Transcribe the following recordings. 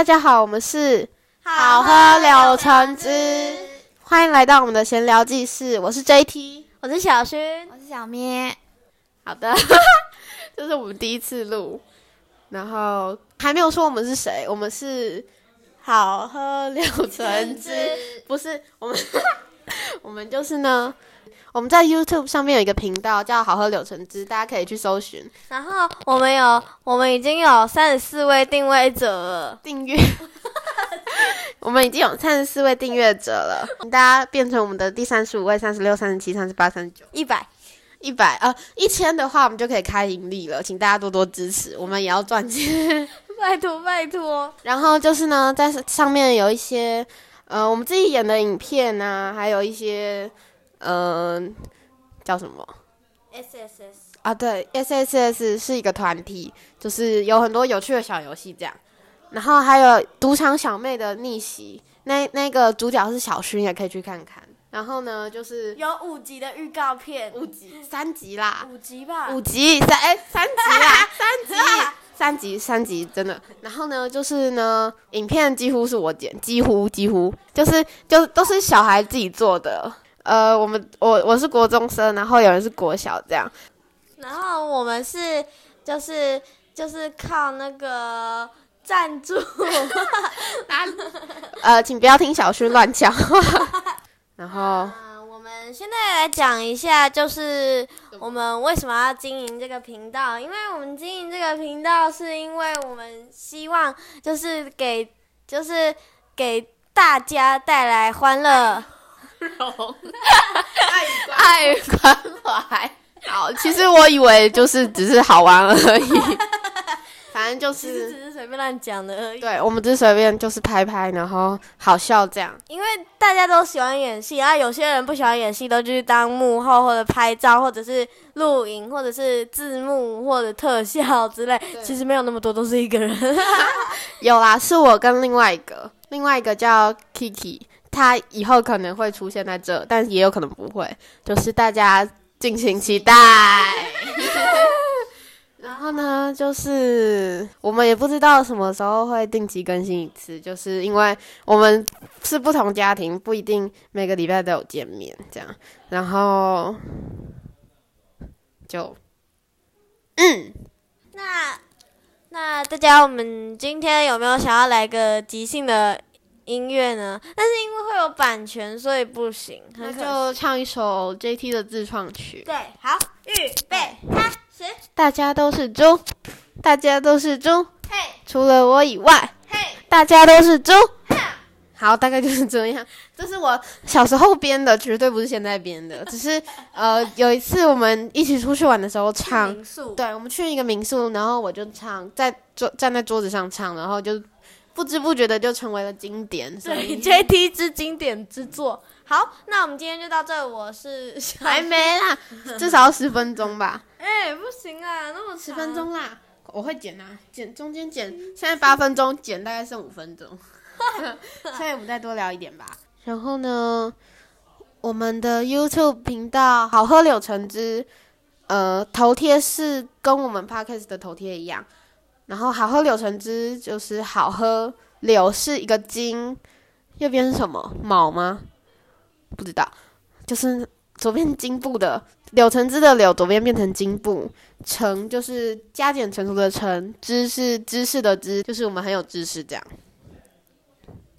大家好，我们是好喝柳橙汁，欢迎来到我们的闲聊记事。我是 JT，我是小薰，我是小咩。好的，这是我们第一次录，然后还没有说我们是谁，我们是好喝柳橙汁，不是我们，我们就是呢。我们在 YouTube 上面有一个频道叫“好喝柳橙汁”，大家可以去搜寻。然后我们有，我们已经有三十四位订位者了，订阅。我们已经有三十四位订阅者了，大家变成我们的第三十五位、三十六、三十七、三十八、三十九、一百、一百呃一千的话，我们就可以开盈利了，请大家多多支持，我们也要赚钱，拜托拜托。然后就是呢，在上面有一些呃我们自己演的影片啊，还有一些。嗯，叫什么？S S S 啊，对，S S S 是一个团体，就是有很多有趣的小游戏这样。然后还有赌场小妹的逆袭，那那个主角是小薰，也可以去看看。然后呢，就是有五集的预告片，五集三集啦，五集吧，五集三哎三集啦，三集三集三集真的。然后呢，就是呢，影片几乎是我剪，几乎几乎就是就都是小孩自己做的。呃，我们我我是国中生，然后有人是国小这样，然后我们是就是就是靠那个赞助，呃，请不要听小薰乱讲话。然后，我们现在来讲一下，就是我们为什么要经营这个频道？因为我们经营这个频道，是因为我们希望就是给就是给大家带来欢乐。爱关怀，好，其实我以为就是只是好玩而已，反正就是只是随便乱讲的而已。对，我们只是随便就是拍拍，然后好笑这样。因为大家都喜欢演戏，然后有些人不喜欢演戏，都去当幕后或者拍照，或者是录影，或者是字幕或者特效之类。其实没有那么多，都是一个人。有啦，是我跟另外一个，另外一个叫 Kiki。他以后可能会出现在这，但也有可能不会，就是大家敬请期待。然后呢，就是我们也不知道什么时候会定期更新一次，就是因为我们是不同家庭，不一定每个礼拜都有见面这样。然后就嗯，那那大家，我们今天有没有想要来个即兴的？音乐呢？但是因为会有版权，所以不行。那就唱一首 JT 的自创曲。对，好，预备，开始。大家都是猪，大家都是猪，嘿，除了我以外，嘿，大家都是猪。好，大概就是这样。这是我小时候编的，绝对不是现在编的。只是呃，有一次我们一起出去玩的时候唱，对，我们去一个民宿，然后我就唱，在桌站在桌子上唱，然后就。不知不觉的就成为了经典，对 JT 之经典之作。好，那我们今天就到这。我是 还没啦，至少要十分钟吧。哎，不行啊，那么十分钟啦，我会剪啊，剪中间剪。现在八分钟，剪大概剩五分钟。所以我们再多聊一点吧。然后呢，我们的 YouTube 频道好喝柳橙汁，呃，头贴是跟我们 Podcast 的头贴一样。然后好喝柳橙汁就是好喝，柳是一个金，右边是什么卯吗？不知道，就是左边金部的柳橙汁的柳，左边变成金部，橙就是加减乘除的橙，知是知识的知，就是我们很有知识这样。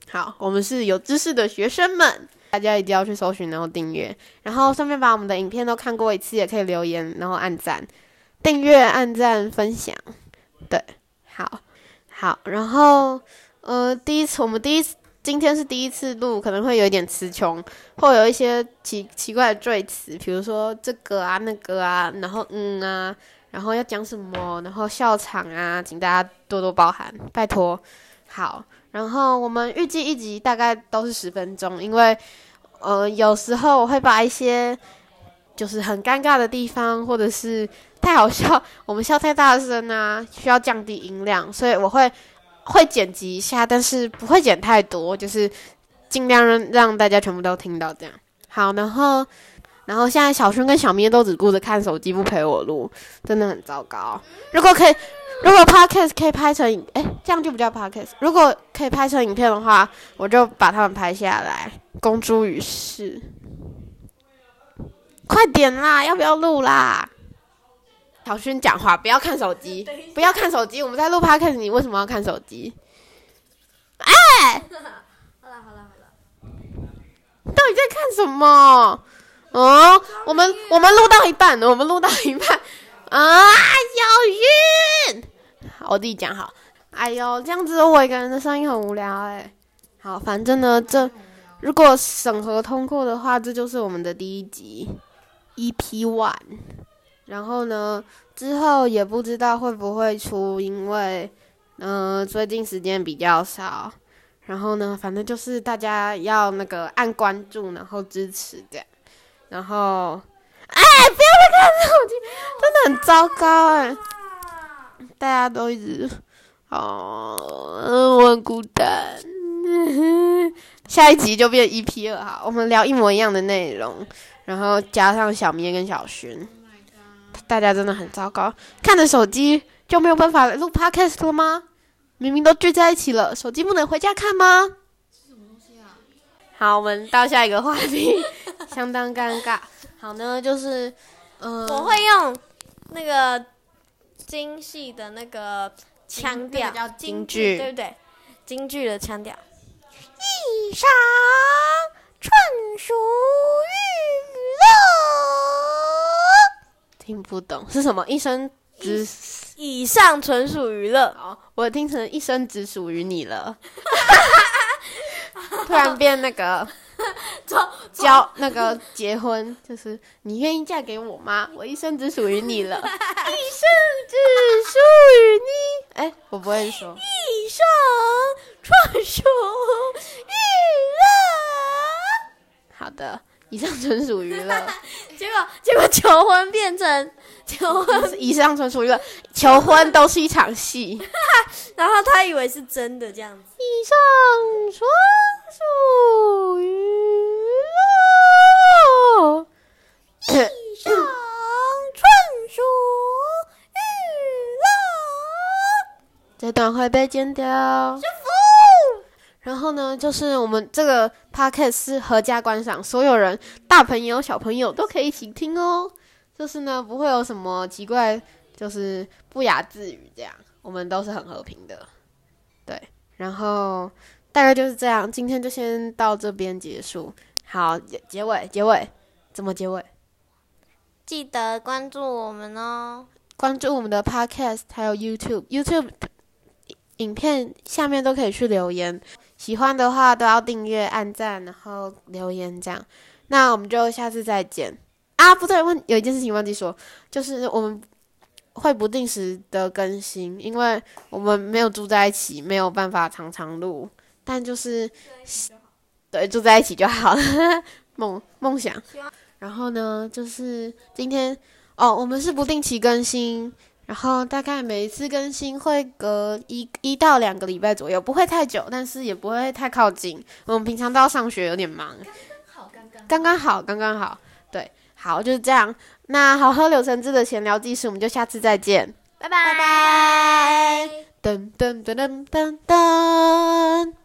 好，我们是有知识的学生们，大家一定要去搜寻，然后订阅，然后顺便把我们的影片都看过一次，也可以留言，然后按赞、订阅、按赞、分享，对。好，好，然后，呃，第一次我们第一次今天是第一次录，可能会有一点词穷，或有一些奇奇怪的赘词，比如说这个啊、那个啊，然后嗯啊，然后要讲什么，然后笑场啊，请大家多多包涵，拜托。好，然后我们预计一集大概都是十分钟，因为，呃，有时候我会把一些就是很尴尬的地方，或者是。太好笑，我们笑太大声啊，需要降低音量，所以我会会剪辑一下，但是不会剪太多，就是尽量让大家全部都听到这样。好，然后然后现在小薰跟小咪都只顾着看手机，不陪我录，真的很糟糕。如果可以，如果 podcast 可以拍成影，哎，这样就不叫 podcast。如果可以拍成影片的话，我就把它们拍下来，公诸于世。快点啦，要不要录啦？小勋讲话，不要看手机，不要看手机。我们在录 podcast，你为什么要看手机？哎，好了好了好了，到底在看什么？哦，我们我们录到一半了，我们录到一半啊，有晕。我自己讲好。哎呦，这样子我一个人的声音很无聊哎。好，反正呢，这如果审核通过的话，这就是我们的第一集，EP One。然后呢，之后也不知道会不会出，因为嗯，最近时间比较少。然后呢，反正就是大家要那个按关注，然后支持这样。然后，哎，不要再看手机，真的很糟糕哎。大家都一直，哦，我很孤单。下一集就变 EP 二哈，我们聊一模一样的内容，然后加上小咩跟小薰。大家真的很糟糕，看着手机就没有办法录 Podcast 了吗？明明都聚在一起了，手机不能回家看吗？什么东西啊？好，我们到下一个话题，相当尴尬。好呢，就是，嗯，我会用那个精细的那个腔调，叫京剧，对不对？京剧的腔调。以上纯属娱乐，听不懂是什么？一生只以上纯属娱乐。哦，我听成一生只属于你了。突然变那个。交那个结婚，就是你愿意嫁给我吗？我一生只属于你了，一生只属于你。哎，我不会说。一生专属娱乐。好的，以上纯属娱乐。结果结果求婚变成求婚，以上纯属娱乐，求婚都是一场戏。然后他以为是真的这样子。以上纯属娱。以上纯属娱乐，这段会被剪掉。然后呢，就是我们这个 podcast 是合家观赏，所有人，大朋友、小朋友都可以一起听哦。就是呢，不会有什么奇怪，就是不雅字语这样，我们都是很和平的。对，然后大概就是这样，今天就先到这边结束。好，结尾，结尾，怎么结尾？记得关注我们哦！关注我们的 Podcast，还有 YouTube，YouTube 影片下面都可以去留言。喜欢的话都要订阅、按赞，然后留言这样。那我们就下次再见啊！不对，问有一件事情忘记说，就是我们会不定时的更新，因为我们没有住在一起，没有办法常常录。但就是对住在一起就好了，梦梦想。然后呢，就是今天哦，我们是不定期更新，然后大概每一次更新会隔一一到两个礼拜左右，不会太久，但是也不会太靠近。我们平常都要上学，有点忙。刚刚好，刚刚好，对，好就是这样。那好喝柳橙汁的闲聊技术，我们就下次再见，拜拜拜拜。噔噔噔噔噔噔。